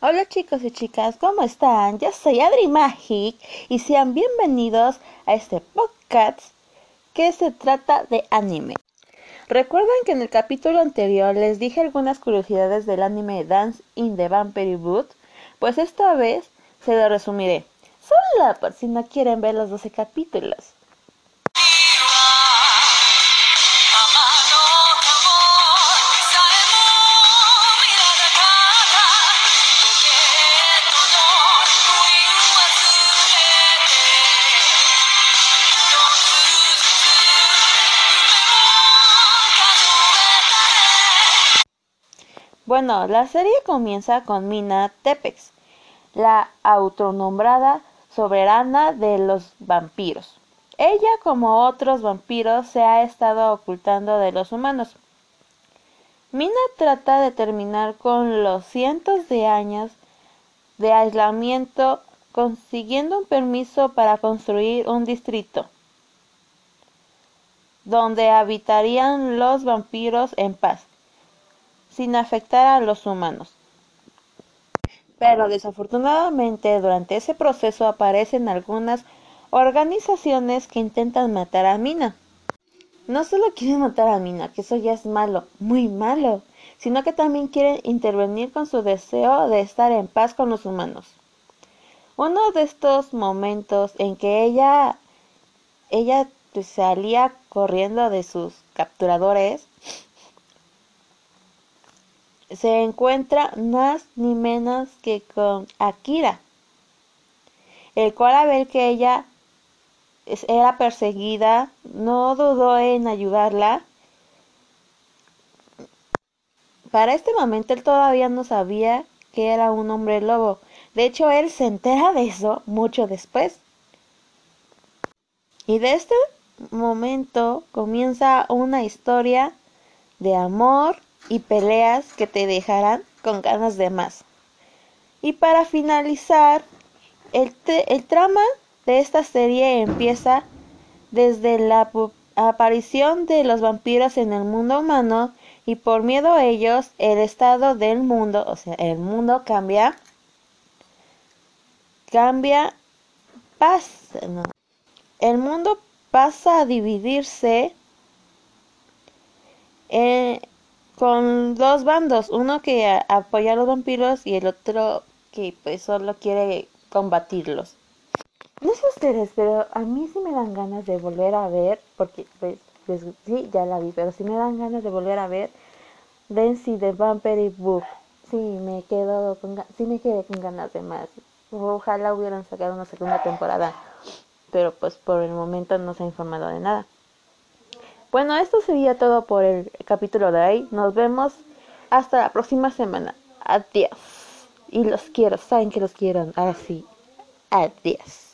Hola chicos y chicas, ¿cómo están? Yo soy Adri Magic y sean bienvenidos a este podcast que se trata de anime. ¿Recuerdan que en el capítulo anterior les dije algunas curiosidades del anime Dance in the Vampire Boot? Pues esta vez se lo resumiré, solo por si no quieren ver los 12 capítulos. Bueno, la serie comienza con Mina Tepex, la autonombrada soberana de los vampiros. Ella, como otros vampiros, se ha estado ocultando de los humanos. Mina trata de terminar con los cientos de años de aislamiento consiguiendo un permiso para construir un distrito donde habitarían los vampiros en paz sin afectar a los humanos. Pero desafortunadamente durante ese proceso aparecen algunas organizaciones que intentan matar a Mina. No solo quieren matar a Mina, que eso ya es malo, muy malo, sino que también quieren intervenir con su deseo de estar en paz con los humanos. Uno de estos momentos en que ella ella salía corriendo de sus capturadores se encuentra más ni menos que con Akira, el cual a ver que ella era perseguida, no dudó en ayudarla. Para este momento él todavía no sabía que era un hombre lobo. De hecho, él se entera de eso mucho después. Y de este momento comienza una historia de amor, y peleas que te dejarán con ganas de más. Y para finalizar, el, el trama de esta serie empieza desde la aparición de los vampiros en el mundo humano y por miedo a ellos el estado del mundo, o sea, el mundo cambia, cambia, pasa, el mundo pasa a dividirse en, con dos bandos, uno que apoya a los vampiros y el otro que pues solo quiere combatirlos. No sé ustedes, pero a mí sí me dan ganas de volver a ver, porque pues, pues sí, ya la vi, pero sí me dan ganas de volver a ver Dancy the Vampire Book. Sí, me quedo con, sí me quedé con ganas de más. Ojalá hubieran sacado una segunda temporada, pero pues por el momento no se ha informado de nada. Bueno, esto sería todo por el capítulo de hoy. Nos vemos hasta la próxima semana. Adiós. Y los quiero, saben que los quiero. Ahora sí. Adiós.